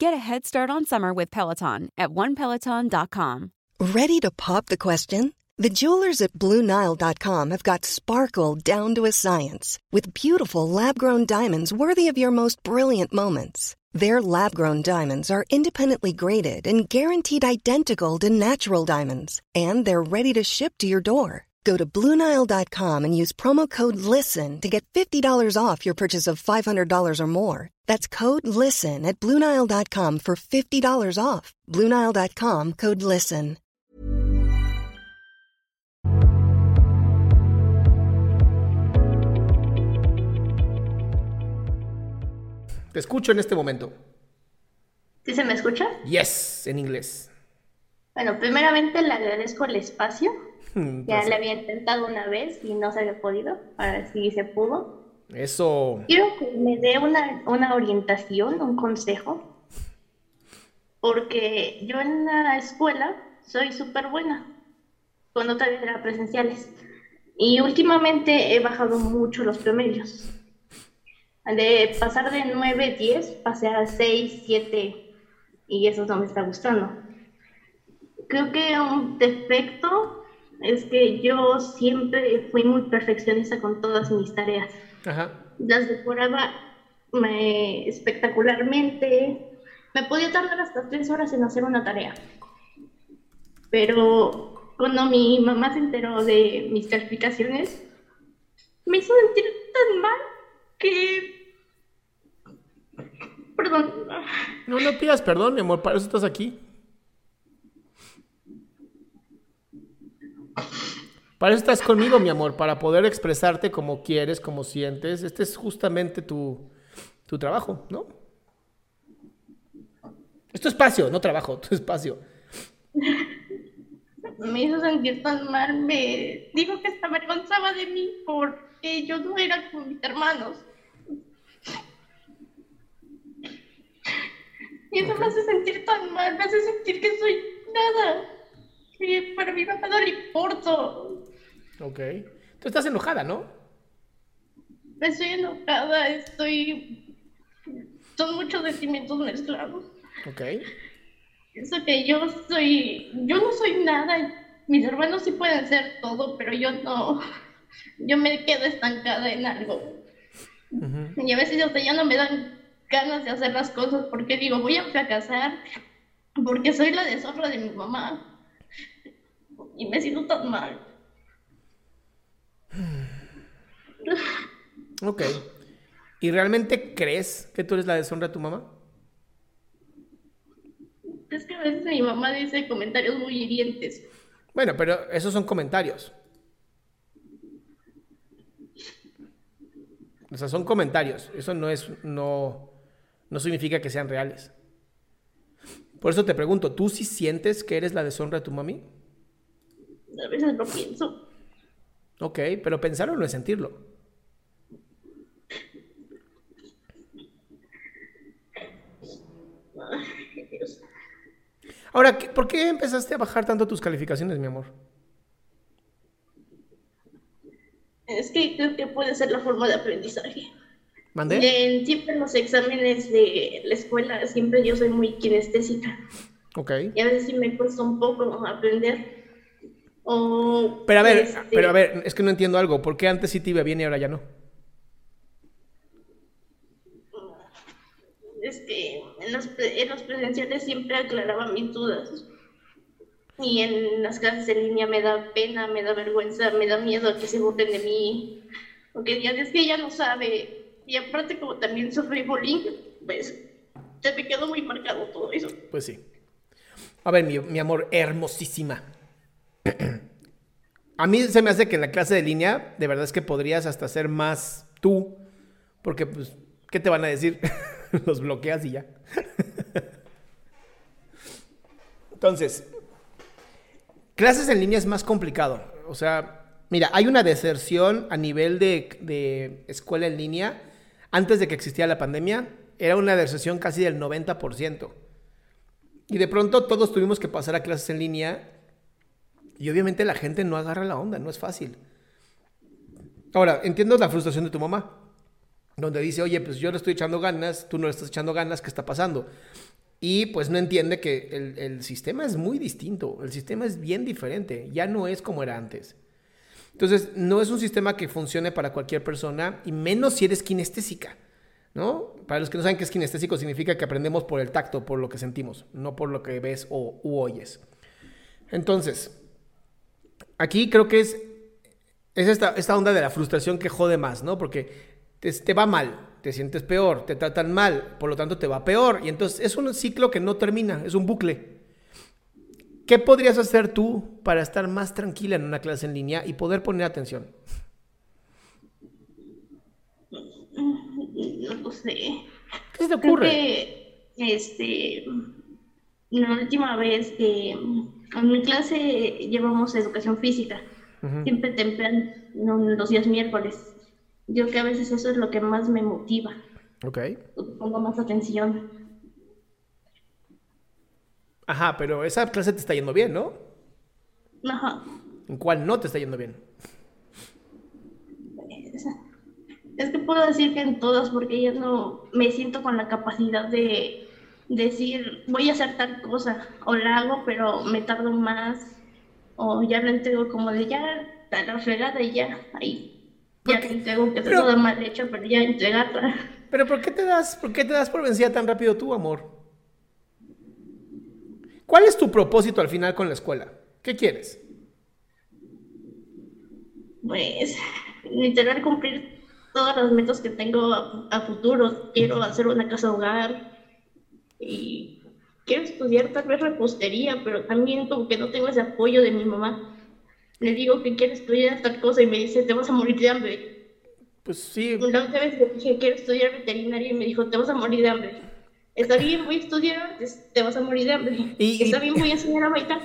Get a head start on summer with Peloton at onepeloton.com. Ready to pop the question? The jewelers at BlueNile.com have got sparkle down to a science with beautiful lab grown diamonds worthy of your most brilliant moments. Their lab grown diamonds are independently graded and guaranteed identical to natural diamonds, and they're ready to ship to your door. Go to Bluenile.com and use promo code LISTEN to get $50 off your purchase of $500 or more. That's code LISTEN at Bluenile.com for $50 off. Bluenile.com code LISTEN. Te escucho en este momento. ¿Sí se me escucha? Yes, en inglés. Bueno, primeramente le agradezco el espacio. Hmm, Ya placer. le había intentado una vez y no se había podido. Ahora sí se pudo. Eso. Quiero que me dé una, una orientación, un consejo. Porque yo en la escuela soy súper buena. Cuando todavía era presenciales. Y últimamente he bajado mucho los promedios. De pasar de 9, 10, pasé a 6, 7. Y eso no me está gustando. Creo que un defecto es que yo siempre fui muy perfeccionista con todas mis tareas. Ajá. Las decoraba me- espectacularmente. Me podía tardar hasta tres horas en hacer una tarea. Pero cuando mi mamá se enteró de mis calificaciones, me hizo sentir tan mal que... Perdón. No, no pidas perdón, mi amor, para eso estás aquí. Para eso estás conmigo, mi amor, para poder expresarte como quieres, como sientes. Este es justamente tu, tu trabajo, ¿no? Es tu espacio, no trabajo, tu espacio. Me hizo sentir tan mal. Me dijo que se avergonzaba de mí porque yo no era como mis hermanos. Y eso me hace sentir tan mal, me hace sentir que soy nada. Que para mi mamá no le importo. Ok. Tú estás enojada, ¿no? Estoy enojada, estoy. Son muchos sentimientos mezclados. Ok. Pienso que yo soy. Yo no soy nada. Mis hermanos sí pueden ser todo, pero yo no. Yo me quedo estancada en algo. Y a veces hasta ya no me dan ganas de hacer las cosas porque digo, voy a fracasar. Porque soy la deshonra de mi mamá. Y me siento tan mal. Ok. ¿Y realmente crees que tú eres la deshonra de tu mamá? Es que a veces mi mamá dice comentarios muy hirientes. Bueno, pero esos son comentarios. O sea, son comentarios. Eso no es, no, no significa que sean reales. Por eso te pregunto, ¿tú sí sientes que eres la deshonra de tu mami? A veces lo pienso. Ok, pero pensarlo no es sentirlo. Ay, Dios. Ahora, ¿qué- ¿por qué empezaste a bajar tanto tus calificaciones, mi amor? Es que creo que puede ser la forma de aprendizaje. ¿Mandé? En, siempre en los exámenes de la escuela, siempre yo soy muy kinestésica. Ok. Y a veces sí me cuesta un poco aprender. O, Pero a ver, este, pero a ver, es que no entiendo algo. ¿Por qué antes sí te iba bien y ahora ya no? este, en, los, en los presenciales siempre aclaraba mis dudas. Y en las clases en línea me da pena, me da vergüenza, me da miedo a que se burlen de mí. Porque ya es que ella no sabe. Y aparte, como también sufrí bullying, pues se me quedó muy marcado todo eso. Pues sí. A ver, mi, mi amor, hermosísima. A mí se me hace que en la clase de línea, de verdad es que podrías hasta ser más tú. Porque, pues, ¿qué te van a decir? Los bloqueas y ya. Entonces, clases en línea es más complicado. O sea, mira, hay una deserción a nivel de, de escuela en línea. Antes de que existiera la pandemia, era una deserción casi del 90%. Y de pronto todos tuvimos que pasar a clases en línea. Y obviamente la gente no agarra la onda, no es fácil. Ahora, entiendo la frustración de tu mamá, donde dice, oye, pues yo le estoy echando ganas, tú no le estás echando ganas, ¿qué está pasando? Y pues no entiende que el, sistema es muy distinto, el sistema es bien diferente, ya no es como era antes. Entonces, no es un sistema que funcione para cualquier persona, y menos si eres kinestésica, ¿no? Para los que no saben qué es kinestésico, significa que aprendemos por el tacto, por lo que sentimos, no por lo que ves o u oyes. Entonces, aquí creo que es, es esta, esta onda de la frustración que jode más, ¿no? Porque te, te va mal, te sientes peor, te tratan mal, por lo tanto te va peor. Y entonces es un ciclo que no termina, es un bucle. ¿Qué podrías hacer tú para estar más tranquila en una clase en línea y poder poner atención? No lo sé. ¿Qué se te ocurre? Creo que, este, la última vez que en mi clase llevamos educación física, siempre temprano, no, los días miércoles. Yo creo que a veces eso es lo que más me motiva, Ok. pongo más atención. Ajá, pero esa clase te está yendo bien, ¿no? Ajá. ¿En cuál no te está yendo bien? Es que puedo decir que en todas, porque ya no me siento con la capacidad de decir, voy a hacer tal cosa, o la hago, pero me tardo más, o ya lo entrego como de ya, a la fregada y ya, ahí. Ya te entrego que pero- todo mal hecho, pero ya entregarla. Pero ¿por qué te das, por qué te das por vencida tan rápido tú, amor? ¿Cuál es tu propósito al final con la escuela? ¿Qué quieres? Pues, literal, cumplir todas las metas que tengo a, a futuro. Quiero hacer una casa hogar y quiero estudiar tal vez repostería, pero también como que no tengo ese apoyo de mi mamá. Le digo que quiero estudiar tal cosa y me dice, te vas a morir de hambre. Pues sí, La otra vez le dije, quiero estudiar veterinaria y me dijo, te vas a morir de hambre. Está bien, voy a estudiar, es- te vas a morir de hambre. Y- Está bien, voy a enseñar a bailar,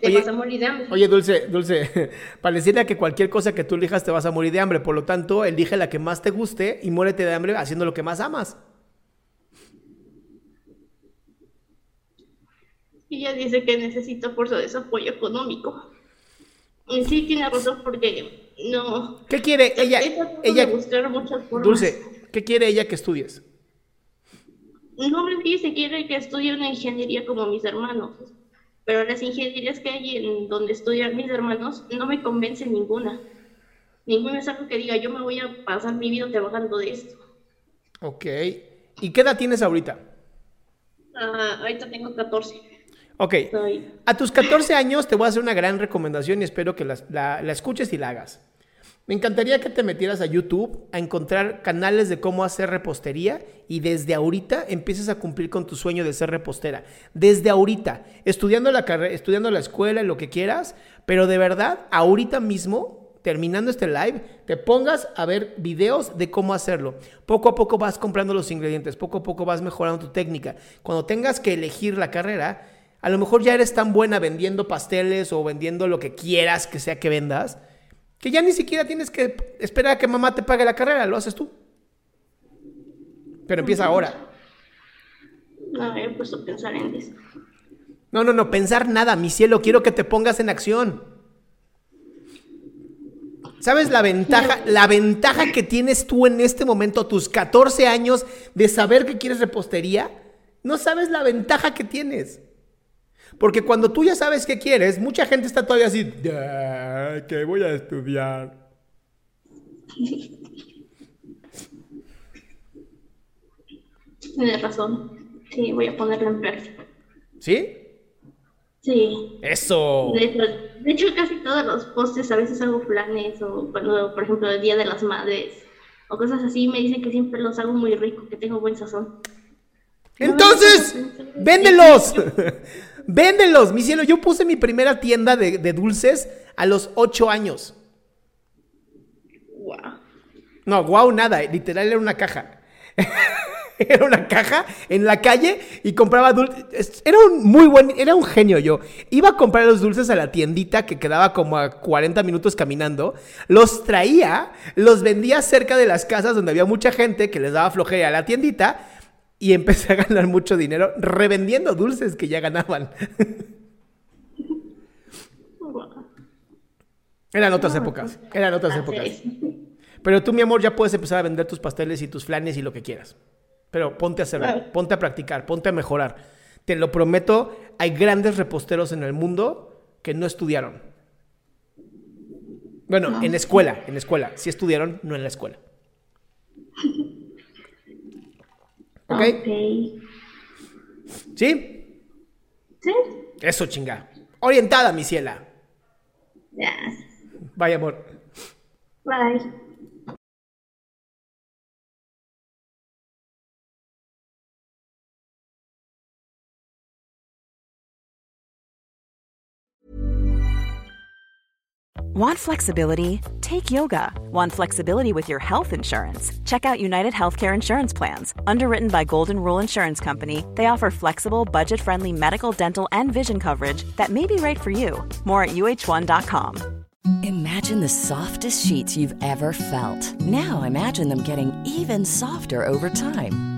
te Oye, vas a morir de hambre. Oye, Dulce, Dulce, pareciera que cualquier cosa que tú elijas te vas a morir de hambre. Por lo tanto, elige la que más te guste y muérete de hambre haciendo lo que más amas. Y ella dice que necesita por su desapoyo económico. Y sí tiene razón porque no. ¿Qué quiere ella? Ella, buscar muchas formas. Dulce, ¿qué quiere ella que estudies? No me dice quiere que estudie una ingeniería como mis hermanos. Pero las ingenierías que hay en donde estudian mis hermanos no me convence ninguna. Ninguna es algo que diga yo me voy a pasar mi vida trabajando de esto. Ok. ¿Y qué edad tienes ahorita? Ah, ahorita tengo 14. Ok. Soy... A tus 14 años te voy a hacer una gran recomendación y espero que la, la escuches y la hagas. Me encantaría que te metieras a YouTube a encontrar canales de cómo hacer repostería y desde ahorita empieces a cumplir con tu sueño de ser repostera. Desde ahorita, estudiando la carrera, estudiando la escuela, lo que quieras, pero de verdad, ahorita mismo, terminando este live, te pongas a ver videos de cómo hacerlo. Poco a poco vas comprando los ingredientes, poco a poco vas mejorando tu técnica. Cuando tengas que elegir la carrera, a lo mejor ya eres tan buena vendiendo pasteles o vendiendo lo que quieras que sea que vendas, que ya ni siquiera tienes que esperar a que mamá te pague la carrera, lo haces tú. Pero empieza ahora. No he puesto a pensar en eso. No, no, no, pensar nada, mi cielo, quiero que te pongas en acción. ¿Sabes la ventaja, la ventaja que tienes tú en este momento, tus 14 años, de saber que quieres repostería? No sabes la ventaja que tienes. Porque cuando tú ya sabes qué quieres, mucha gente está todavía así, "Ah, que voy a estudiar. Tienes razón. Sí, voy a ponerlo en práctica. ¿Sí? Sí. Eso. De hecho, de hecho, casi todos los postes a veces hago planes o cuando, por ejemplo, el Día de las Madres o cosas así, me dicen que siempre los hago muy rico, que tengo buen sazón. Entonces, véndelos. Véndelos, mi cielo. Yo puse mi primera tienda de, de dulces a los 8 años. Wow. No, wow, nada. Literal era una caja. Era una caja en la calle y compraba dulces. Era un muy buen, era un genio yo. Iba a comprar los dulces a la tiendita que quedaba como a 40 minutos caminando. Los traía, los vendía cerca de las casas donde había mucha gente que les daba flojera a la tiendita y empecé a ganar mucho dinero revendiendo dulces que ya ganaban. Eran otras épocas, eran otras épocas. Pero tú, mi amor, ya puedes empezar a vender tus pasteles y tus flanes y lo que quieras. Pero ponte a hacerlo, ponte a practicar, ponte a mejorar. Te lo prometo, hay grandes reposteros en el mundo que no estudiaron. Bueno, en escuela, en escuela. Sí estudiaron, no en la escuela. ¿Ok? ¿Sí? Sí. Eso, chinga. Orientada, mi ciela. Ya. Bye, amor. Bye. Want flexibility? Take yoga. Want flexibility with your health insurance? Check out United Healthcare Insurance Plans. Underwritten by Golden Rule Insurance Company, they offer flexible, budget friendly medical, dental, and vision coverage that may be right for you. More at uh1.com. Imagine the softest sheets you've ever felt. Now imagine them getting even softer over time.